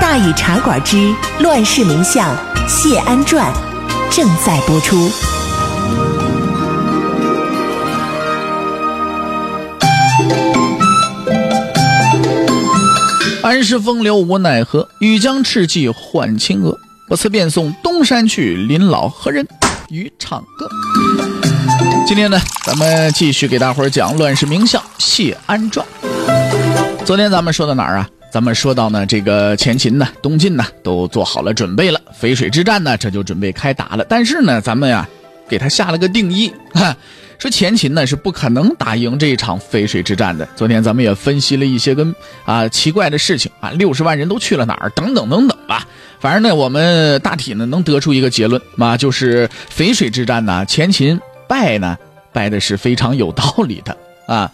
大禹茶馆之乱世名相谢安传正在播出。安时风流无奈何，欲将赤骥换青鹅。不辞便送东山去，临老何人与唱歌？今天呢，咱们继续给大伙儿讲乱世名相谢安传。昨天咱们说到哪儿啊？咱们说到呢，这个前秦呢，东晋呢，都做好了准备了，淝水之战呢，这就准备开打了。但是呢，咱们呀，给他下了个定义，说前秦呢是不可能打赢这一场淝水之战的。昨天咱们也分析了一些跟啊奇怪的事情啊，六十万人都去了哪儿？等等等等吧。反正呢，我们大体呢能得出一个结论啊，就是淝水之战呢，前秦败呢败的是非常有道理的啊。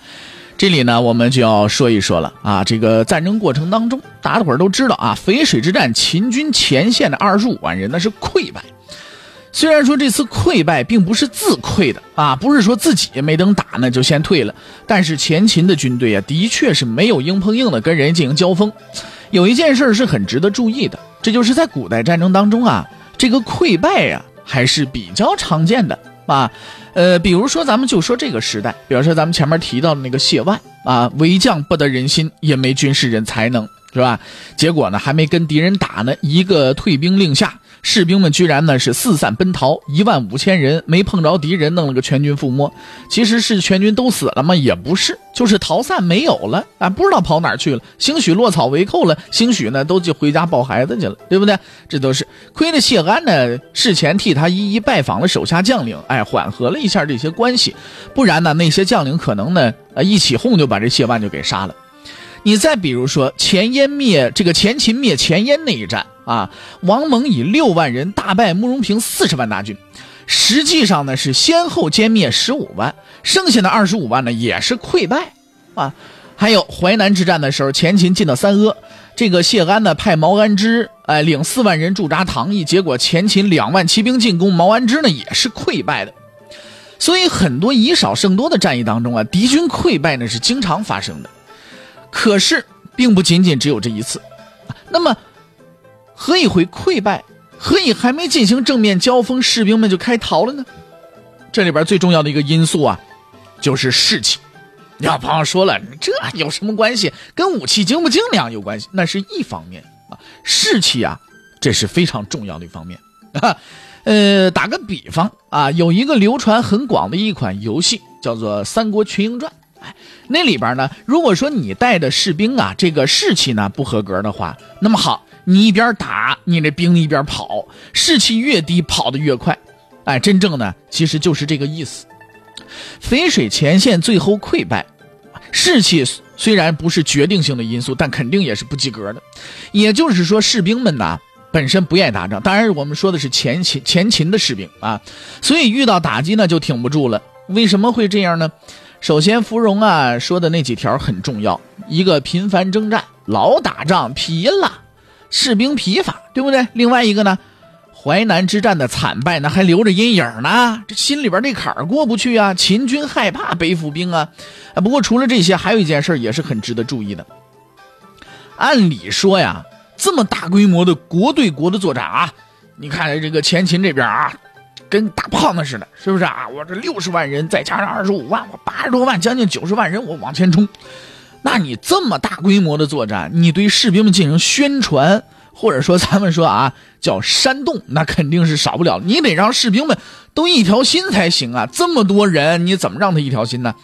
这里呢，我们就要说一说了啊，这个战争过程当中，大家伙都知道啊，淝水之战秦军前线的二十五万人那是溃败。虽然说这次溃败并不是自溃的啊，不是说自己没等打呢就先退了，但是前秦的军队啊，的确是没有硬碰硬的跟人进行交锋。有一件事是很值得注意的，这就是在古代战争当中啊，这个溃败呀还是比较常见的啊。呃，比如说咱们就说这个时代，比如说咱们前面提到的那个谢万啊，为将不得人心，也没军事人才能，是吧？结果呢，还没跟敌人打呢，一个退兵令下。士兵们居然呢是四散奔逃，一万五千人没碰着敌人，弄了个全军覆没。其实是全军都死了吗？也不是，就是逃散没有了啊，不知道跑哪去了。兴许落草为寇了，兴许呢都就回家抱孩子去了，对不对？这都是亏了谢安呢，事前替他一一拜访了手下将领，哎，缓和了一下这些关系。不然呢，那些将领可能呢，呃，一起哄就把这谢万就给杀了。你再比如说前燕灭这个前秦灭前燕那一战。啊，王蒙以六万人大败慕容平四十万大军，实际上呢是先后歼灭十五万，剩下的二十五万呢也是溃败，啊，还有淮南之战的时候，前秦进到三阿，这个谢安呢派毛安之哎领四万人驻扎唐邑，结果前秦两万骑兵进攻，毛安之呢也是溃败的，所以很多以少胜多的战役当中啊，敌军溃败呢是经常发生的，可是并不仅仅只有这一次，那么。何以会溃败？何以还没进行正面交锋，士兵们就开逃了呢？这里边最重要的一个因素啊，就是士气。要朋友说了，这有什么关系？跟武器精不精良有关系？那是一方面啊，士气啊，这是非常重要的一方面啊。呃，打个比方啊，有一个流传很广的一款游戏，叫做《三国群英传》。哎，那里边呢，如果说你带的士兵啊，这个士气呢不合格的话，那么好。你一边打，你这兵一边跑，士气越低，跑得越快。哎，真正呢，其实就是这个意思。淝水前线最后溃败，士气虽然不是决定性的因素，但肯定也是不及格的。也就是说，士兵们呐本身不愿意打仗，当然我们说的是前秦前秦的士兵啊，所以遇到打击呢就挺不住了。为什么会这样呢？首先，芙蓉啊说的那几条很重要：一个频繁征战，老打仗疲了。士兵疲乏，对不对？另外一个呢，淮南之战的惨败，那还留着阴影呢，这心里边那坎儿过不去啊。秦军害怕背负兵。啊，不过除了这些，还有一件事也是很值得注意的。按理说呀，这么大规模的国对国的作战啊，你看这个前秦这边啊，跟大胖子似的，是不是啊？我这六十万人，再加上二十五万，我八十多万，将近九十万人，我往前冲。那你这么大规模的作战，你对士兵们进行宣传，或者说咱们说啊叫煽动，那肯定是少不了。你得让士兵们都一条心才行啊！这么多人，你怎么让他一条心呢？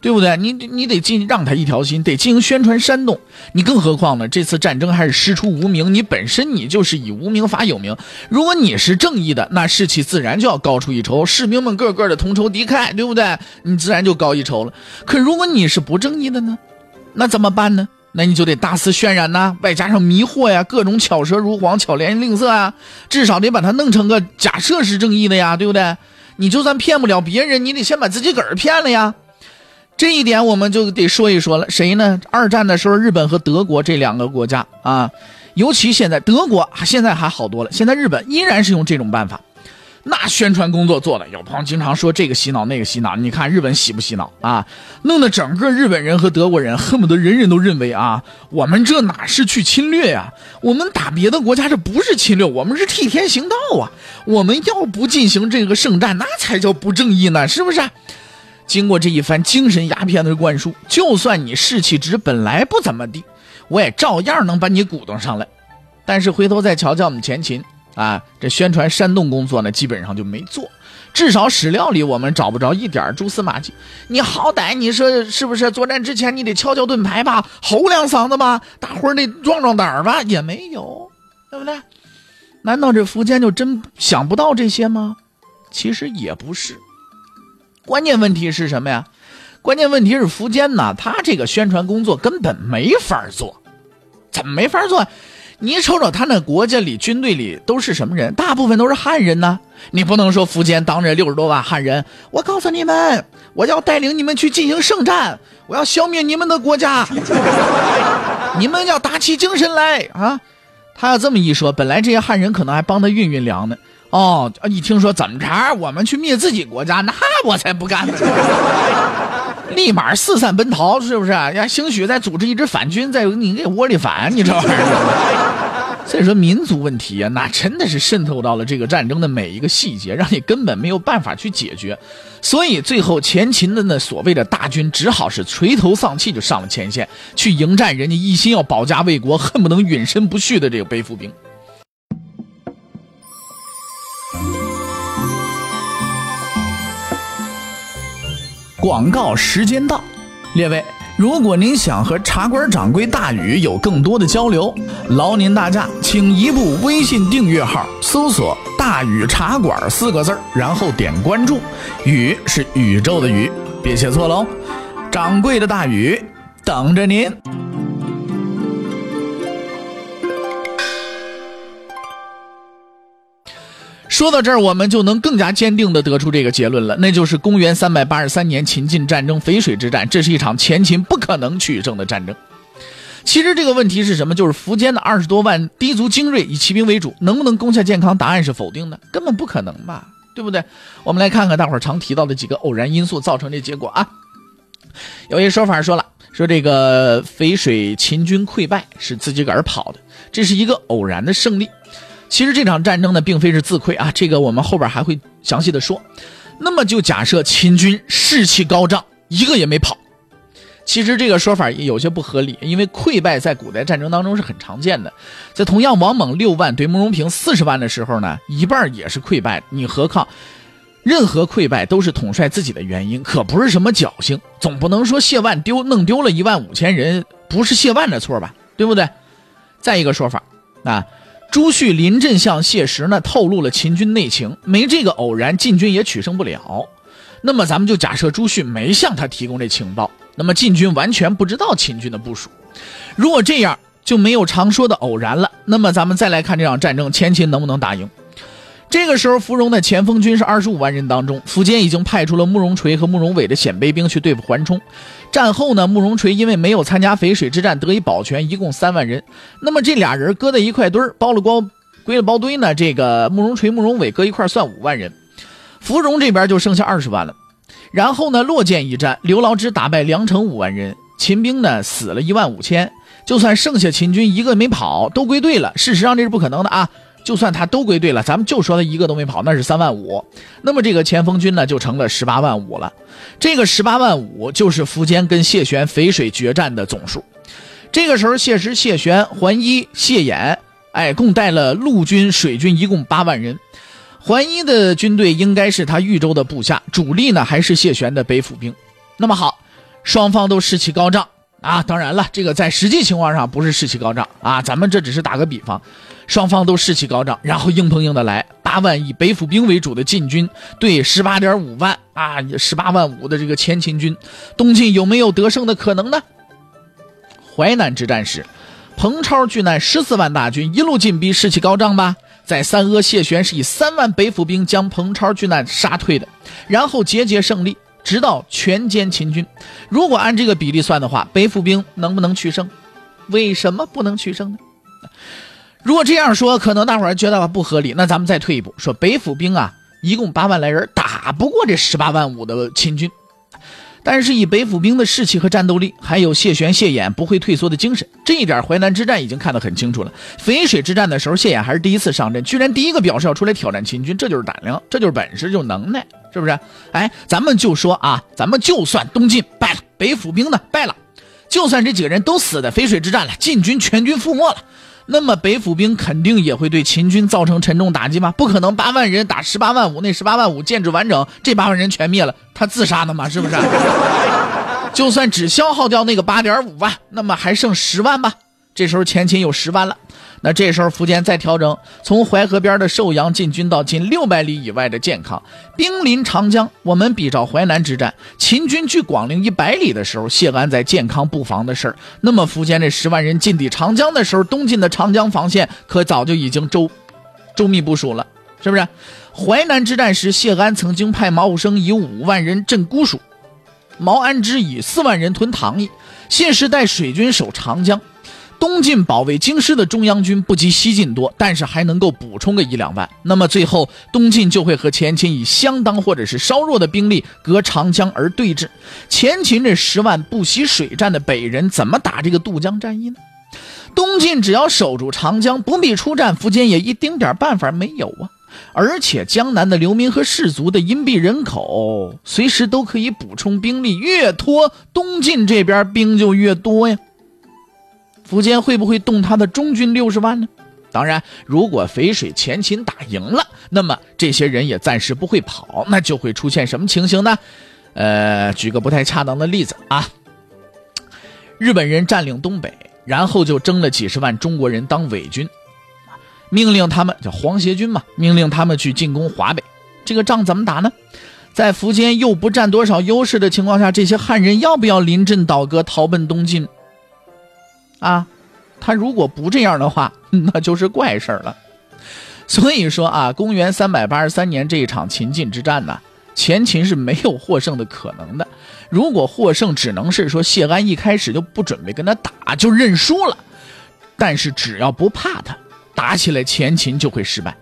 对不对？你你得进让他一条心，得进行宣传煽动。你更何况呢？这次战争还是师出无名，你本身你就是以无名法有名。如果你是正义的，那士气自然就要高出一筹，士兵们个个的同仇敌忾，对不对？你自然就高一筹了。可如果你是不正义的呢？那怎么办呢？那你就得大肆渲染呐，外加上迷惑呀，各种巧舌如簧、巧言令色啊，至少得把它弄成个假设是正义的呀，对不对？你就算骗不了别人，你得先把自己个儿骗了呀。这一点我们就得说一说了，谁呢？二战的时候，日本和德国这两个国家啊，尤其现在德国现在还好多了，现在日本依然是用这种办法。那宣传工作做的，有朋友经常说这个洗脑那个洗脑，你看日本洗不洗脑啊？弄得整个日本人和德国人恨不得人人都认为啊，我们这哪是去侵略呀？我们打别的国家这不是侵略，我们是替天行道啊！我们要不进行这个圣战，那才叫不正义呢，是不是？经过这一番精神鸦片的灌输，就算你士气值本来不怎么地，我也照样能把你鼓动上来。但是回头再瞧瞧我们前秦。啊，这宣传煽动工作呢，基本上就没做，至少史料里我们找不着一点蛛丝马迹。你好歹你说是不是？作战之前你得敲敲盾牌吧，吼两嗓子吧，大伙儿得壮壮胆儿吧，也没有，对不对？难道这苻坚就真想不到这些吗？其实也不是，关键问题是什么呀？关键问题是苻坚呐，他这个宣传工作根本没法做，怎么没法做？你瞅瞅他那国家里军队里都是什么人？大部分都是汉人呢。你不能说苻坚当着六十多万汉人，我告诉你们，我要带领你们去进行圣战，我要消灭你们的国家，你们要打起精神来啊！他要这么一说，本来这些汉人可能还帮他运运粮呢。哦，一听说怎么着，我们去灭自己国家，那我才不干呢。立马四散奔逃，是不是？呀，兴许再组织一支反军，在你这窝里反，你这玩意儿。所以说，民族问题啊，那真的是渗透到了这个战争的每一个细节，让你根本没有办法去解决。所以最后，前秦的那所谓的大军，只好是垂头丧气就上了前线，去迎战人家一心要保家卫国、恨不能允身不续的这个背负兵。广告时间到，列位，如果您想和茶馆掌柜大宇有更多的交流，劳您大驾，请移步微信订阅号，搜索“大宇茶馆”四个字然后点关注。宇是宇宙的宇，别写错喽。掌柜的大宇等着您。说到这儿，我们就能更加坚定地得出这个结论了，那就是公元三百八十三年秦晋战争淝水之战，这是一场前秦不可能取胜的战争。其实这个问题是什么？就是苻坚的二十多万氐族精锐以骑兵为主，能不能攻下健康？答案是否定的，根本不可能吧？对不对？我们来看看大伙儿常提到的几个偶然因素造成这结果啊。有一说法说了，说这个淝水秦军溃败是自己个儿跑的，这是一个偶然的胜利。其实这场战争呢，并非是自溃啊，这个我们后边还会详细的说。那么就假设秦军士气高涨，一个也没跑。其实这个说法也有些不合理，因为溃败在古代战争当中是很常见的。在同样王猛六万对慕容平四十万的时候呢，一半也是溃败。你何况任何溃败都是统帅自己的原因，可不是什么侥幸。总不能说谢万丢弄丢了一万五千人，不是谢万的错吧？对不对？再一个说法啊。朱旭临阵向谢石呢透露了秦军内情，没这个偶然，晋军也取胜不了。那么咱们就假设朱旭没向他提供这情报，那么晋军完全不知道秦军的部署。如果这样，就没有常说的偶然了。那么咱们再来看这场战争，前秦能不能打赢？这个时候，芙蓉的前锋军是二十五万人当中，苻坚已经派出了慕容垂和慕容伟的鲜卑兵去对付桓冲。战后呢，慕容垂因为没有参加淝水之战得以保全，一共三万人。那么这俩人搁在一块堆儿，包了包归了包堆呢，这个慕容垂、慕容伟搁一块算五万人，芙蓉这边就剩下二十万了。然后呢，洛涧一战，刘牢之打败梁城五万人，秦兵呢死了一万五千，就算剩下秦军一个没跑，都归队了。事实上这是不可能的啊。就算他都归队了，咱们就说他一个都没跑，那是三万五。那么这个前锋军呢，就成了十八万五了。这个十八万五就是苻坚跟谢玄淝水决战的总数。这个时候，谢石、谢玄、桓伊、谢衍，哎，共带了陆军、水军一共八万人。桓伊的军队应该是他豫州的部下，主力呢还是谢玄的北府兵。那么好，双方都士气高涨啊。当然了，这个在实际情况上不是士气高涨啊，咱们这只是打个比方。双方都士气高涨，然后硬碰硬的来，八万以北府兵为主的晋军对十八点五万啊，十八万五的这个前秦军，东晋有没有得胜的可能呢？淮南之战时，彭超拒难十四万大军一路进逼，士气高涨吧？在三阿，谢玄是以三万北府兵将彭超拒难杀退的，然后节节胜利，直到全歼秦军。如果按这个比例算的话，北府兵能不能取胜？为什么不能取胜呢？如果这样说，可能大伙儿觉得不合理。那咱们再退一步说，北府兵啊，一共八万来人，打不过这十八万五的秦军。但是以北府兵的士气和战斗力，还有谢玄、谢衍不会退缩的精神，这一点淮南之战已经看得很清楚了。淝水之战的时候，谢衍还是第一次上阵，居然第一个表示要出来挑战秦军，这就是胆量，这就是本事，就是能耐，是不是？哎，咱们就说啊，咱们就算东晋败了，北府兵呢败了，就算这几个人都死在淝水之战了，晋军全军覆没了。那么北府兵肯定也会对秦军造成沉重打击吗？不可能，八万人打十八万五，那十八万五建制完整，这八万人全灭了，他自杀的吗？是不是？就算只消耗掉那个八点五万，那么还剩十万吧。这时候前秦有十万了。那这时候苻坚再调整，从淮河边的寿阳进军到近六百里以外的建康，兵临长江。我们比照淮南之战，秦军距广陵一百里的时候，谢安在健康布防的事儿。那么苻坚这十万人进抵长江的时候，东晋的长江防线可早就已经周周密部署了，是不是？淮南之战时，谢安曾经派毛武生以五万人镇姑蜀，毛安之以四万人屯唐邑，谢氏带水军守长江。东晋保卫京师的中央军不及西晋多，但是还能够补充个一两万。那么最后东晋就会和前秦以相当或者是稍弱的兵力隔长江而对峙。前秦这十万不惜水战的北人怎么打这个渡江战役呢？东晋只要守住长江，不必出战，苻坚也一丁点办法没有啊！而且江南的流民和士族的隐蔽人口，随时都可以补充兵力，越拖东晋这边兵就越多呀。苻坚会不会动他的中军六十万呢？当然，如果淝水前秦打赢了，那么这些人也暂时不会跑，那就会出现什么情形呢？呃，举个不太恰当的例子啊，日本人占领东北，然后就征了几十万中国人当伪军，命令他们叫皇协军嘛，命令他们去进攻华北。这个仗怎么打呢？在苻坚又不占多少优势的情况下，这些汉人要不要临阵倒戈，逃奔东晋？啊，他如果不这样的话，那就是怪事儿了。所以说啊，公元三百八十三年这一场秦晋之战呢，前秦是没有获胜的可能的。如果获胜，只能是说谢安一开始就不准备跟他打，就认输了。但是只要不怕他，打起来前秦就会失败。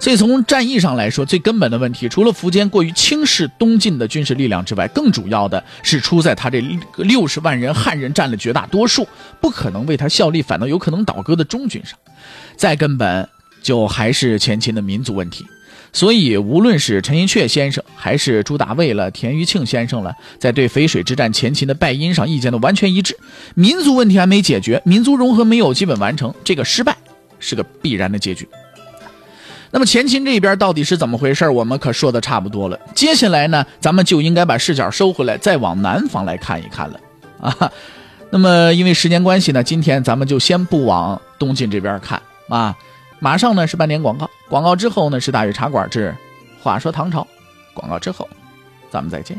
所以从战役上来说，最根本的问题，除了苻坚过于轻视东晋的军事力量之外，更主要的是出在他这六十万人汉人占了绝大多数，不可能为他效力，反倒有可能倒戈的中军上。再根本就还是前秦的民族问题。所以无论是陈寅恪先生，还是朱大卫了、田余庆先生了，在对淝水之战前秦的败因上意见都完全一致：民族问题还没解决，民族融合没有基本完成，这个失败是个必然的结局。那么前秦这边到底是怎么回事？我们可说的差不多了。接下来呢，咱们就应该把视角收回来，再往南方来看一看了 啊。那么因为时间关系呢，今天咱们就先不往东晋这边看啊。马上呢是半点广告，广告之后呢是大禹茶馆之话说唐朝，广告之后咱们再见。